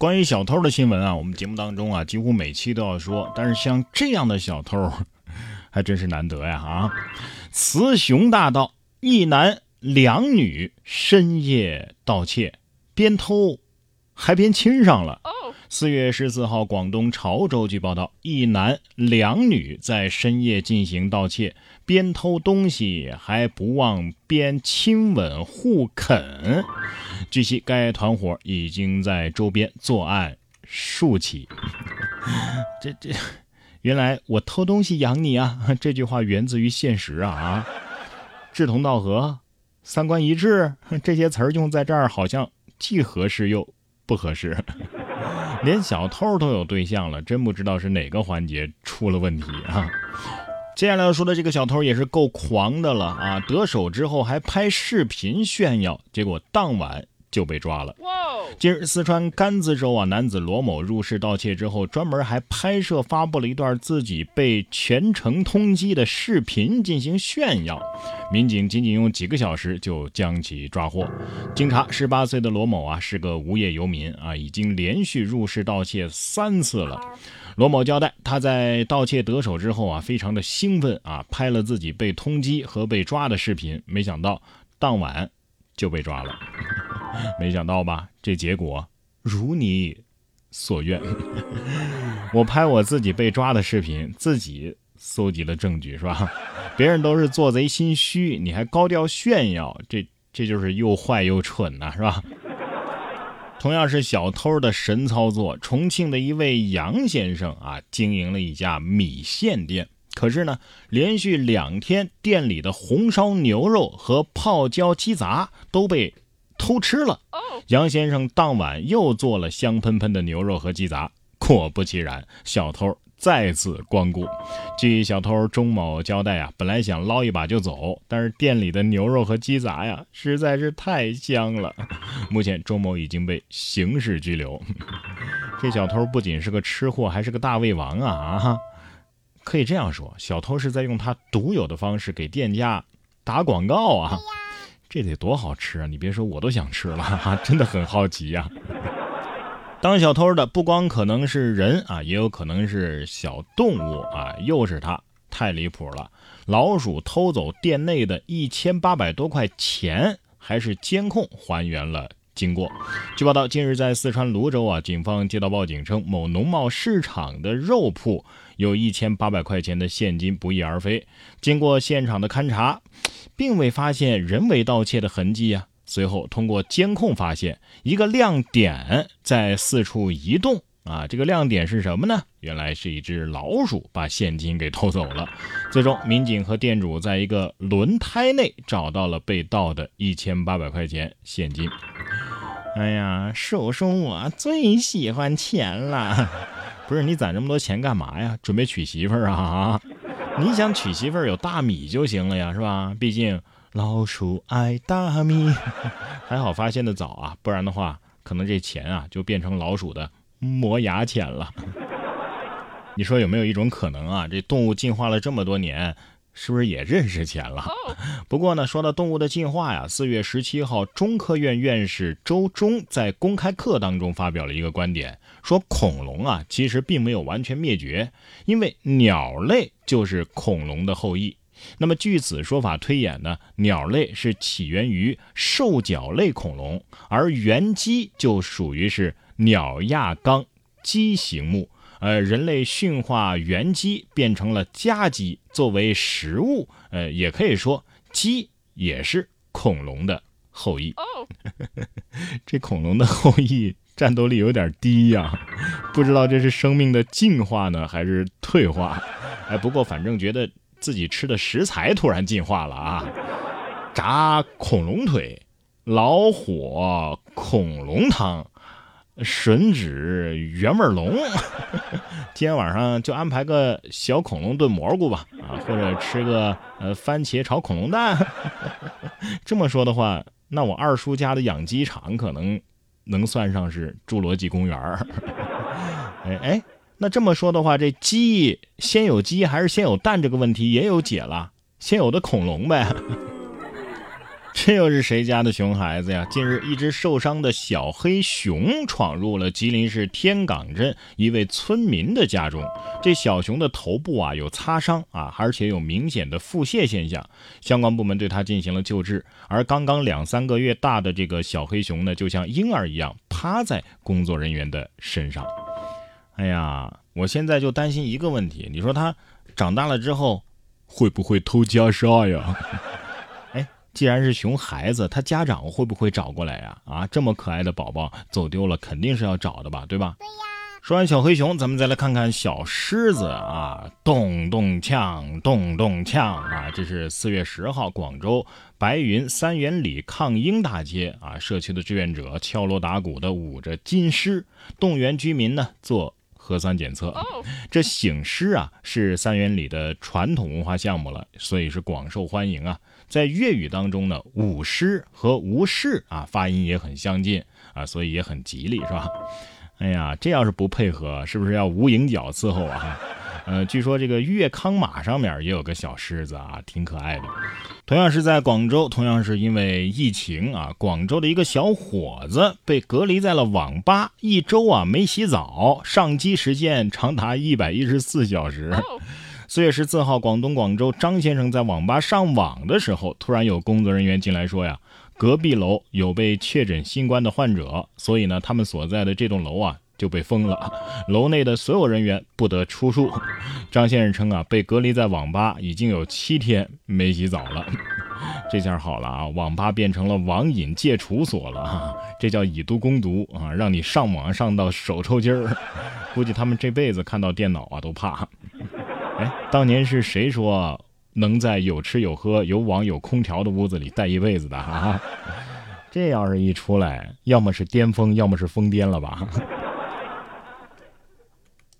关于小偷的新闻啊，我们节目当中啊，几乎每期都要说。但是像这样的小偷，还真是难得呀！啊，雌雄大盗，一男两女深夜盗窃，边偷还边亲上了。四月十四号，广东潮州据报道，一男两女在深夜进行盗窃，边偷东西还不忘边亲吻互啃。据悉，该团伙已经在周边作案数起。这这，原来我偷东西养你啊！这句话源自于现实啊啊！志同道合，三观一致，这些词儿用在这儿好像既合适又不合适。连小偷都有对象了，真不知道是哪个环节出了问题啊！接下来要说的这个小偷也是够狂的了啊！得手之后还拍视频炫耀，结果当晚就被抓了。近日，四川甘孜州啊，男子罗某入室盗窃之后，专门还拍摄发布了一段自己被全城通缉的视频进行炫耀。民警仅仅用几个小时就将其抓获。经查，十八岁的罗某啊是个无业游民啊，已经连续入室盗窃三次了。罗某交代，他在盗窃得手之后啊，非常的兴奋啊，拍了自己被通缉和被抓的视频，没想到当晚就被抓了。没想到吧？这结果如你所愿。我拍我自己被抓的视频，自己搜集了证据，是吧？别人都是做贼心虚，你还高调炫耀，这这就是又坏又蠢呐，是吧？同样是小偷的神操作，重庆的一位杨先生啊，经营了一家米线店，可是呢，连续两天店里的红烧牛肉和泡椒鸡杂都被。偷吃了，杨先生当晚又做了香喷喷的牛肉和鸡杂。果不其然，小偷再次光顾。据小偷钟某交代啊，本来想捞一把就走，但是店里的牛肉和鸡杂呀实在是太香了。目前，钟某已经被刑事拘留。这小偷不仅是个吃货，还是个大胃王啊啊！可以这样说，小偷是在用他独有的方式给店家打广告啊。这得多好吃啊！你别说，我都想吃了，哈，真的很好奇呀。当小偷的不光可能是人啊，也有可能是小动物啊。又是他，太离谱了！老鼠偷走店内的一千八百多块钱，还是监控还原了经过。据报道，近日在四川泸州啊，警方接到报警称，某农贸市场的肉铺有一千八百块钱的现金不翼而飞。经过现场的勘查。并未发现人为盗窃的痕迹啊。随后通过监控发现一个亮点在四处移动啊。这个亮点是什么呢？原来是一只老鼠把现金给偷走了。最终，民警和店主在一个轮胎内找到了被盗的一千八百块钱现金。哎呀，叔叔，我最喜欢钱了。不是你攒这么多钱干嘛呀？准备娶媳妇儿啊？你想娶媳妇儿有大米就行了呀，是吧？毕竟老鼠爱大米。还好发现的早啊，不然的话，可能这钱啊就变成老鼠的磨牙钱了。你说有没有一种可能啊？这动物进化了这么多年。是不是也认识钱了？不过呢，说到动物的进化呀，四月十七号，中科院院士周忠在公开课当中发表了一个观点，说恐龙啊其实并没有完全灭绝，因为鸟类就是恐龙的后裔。那么据此说法推演呢，鸟类是起源于兽脚类恐龙，而原鸡就属于是鸟亚纲鸡形目。呃，人类驯化原鸡变成了家鸡作为食物，呃，也可以说鸡也是恐龙的后裔。这恐龙的后裔战斗力有点低呀，不知道这是生命的进化呢，还是退化？哎，不过反正觉得自己吃的食材突然进化了啊！炸恐龙腿，老火恐龙汤。吮指原味龙，今天晚上就安排个小恐龙炖蘑菇吧，啊，或者吃个呃番茄炒恐龙蛋。这么说的话，那我二叔家的养鸡场可能能算上是侏罗纪公园 哎哎，那这么说的话，这鸡先有鸡还是先有蛋这个问题也有解了，先有的恐龙呗。这又是谁家的熊孩子呀？近日，一只受伤的小黑熊闯入了吉林市天岗镇一位村民的家中。这小熊的头部啊有擦伤啊，而且有明显的腹泻现象。相关部门对它进行了救治。而刚刚两三个月大的这个小黑熊呢，就像婴儿一样趴在工作人员的身上。哎呀，我现在就担心一个问题，你说它长大了之后会不会偷袈裟呀？既然是熊孩子，他家长会不会找过来呀？啊，这么可爱的宝宝走丢了，肯定是要找的吧，对吧？对呀。说完小黑熊，咱们再来看看小狮子啊，咚咚锵，咚咚锵啊！这是四月十号，广州白云三元里抗英大街啊，社区的志愿者敲锣打鼓的舞着金狮，动员居民呢做核酸检测。这醒狮啊，是三元里的传统文化项目了，所以是广受欢迎啊。在粤语当中呢，舞狮和无事啊发音也很相近啊，所以也很吉利，是吧？哎呀，这要是不配合，是不是要无影脚伺候啊？呃，据说这个粤康码上面也有个小狮子啊，挺可爱的。同样是在广州，同样是因为疫情啊，广州的一个小伙子被隔离在了网吧一周啊，没洗澡，上机时间长达一百一十四小时。四月十四号，广东广州张先生在网吧上网的时候，突然有工作人员进来说呀，隔壁楼有被确诊新冠的患者，所以呢，他们所在的这栋楼啊就被封了，楼内的所有人员不得出入。张先生称啊，被隔离在网吧已经有七天没洗澡了，这下好了啊，网吧变成了网瘾戒除所了，这叫以毒攻毒啊，让你上网上到手抽筋儿，估计他们这辈子看到电脑啊都怕。哎，当年是谁说能在有吃有喝、有网有空调的屋子里待一辈子的？哈，这要是一出来，要么是巅峰，要么是疯癫了吧？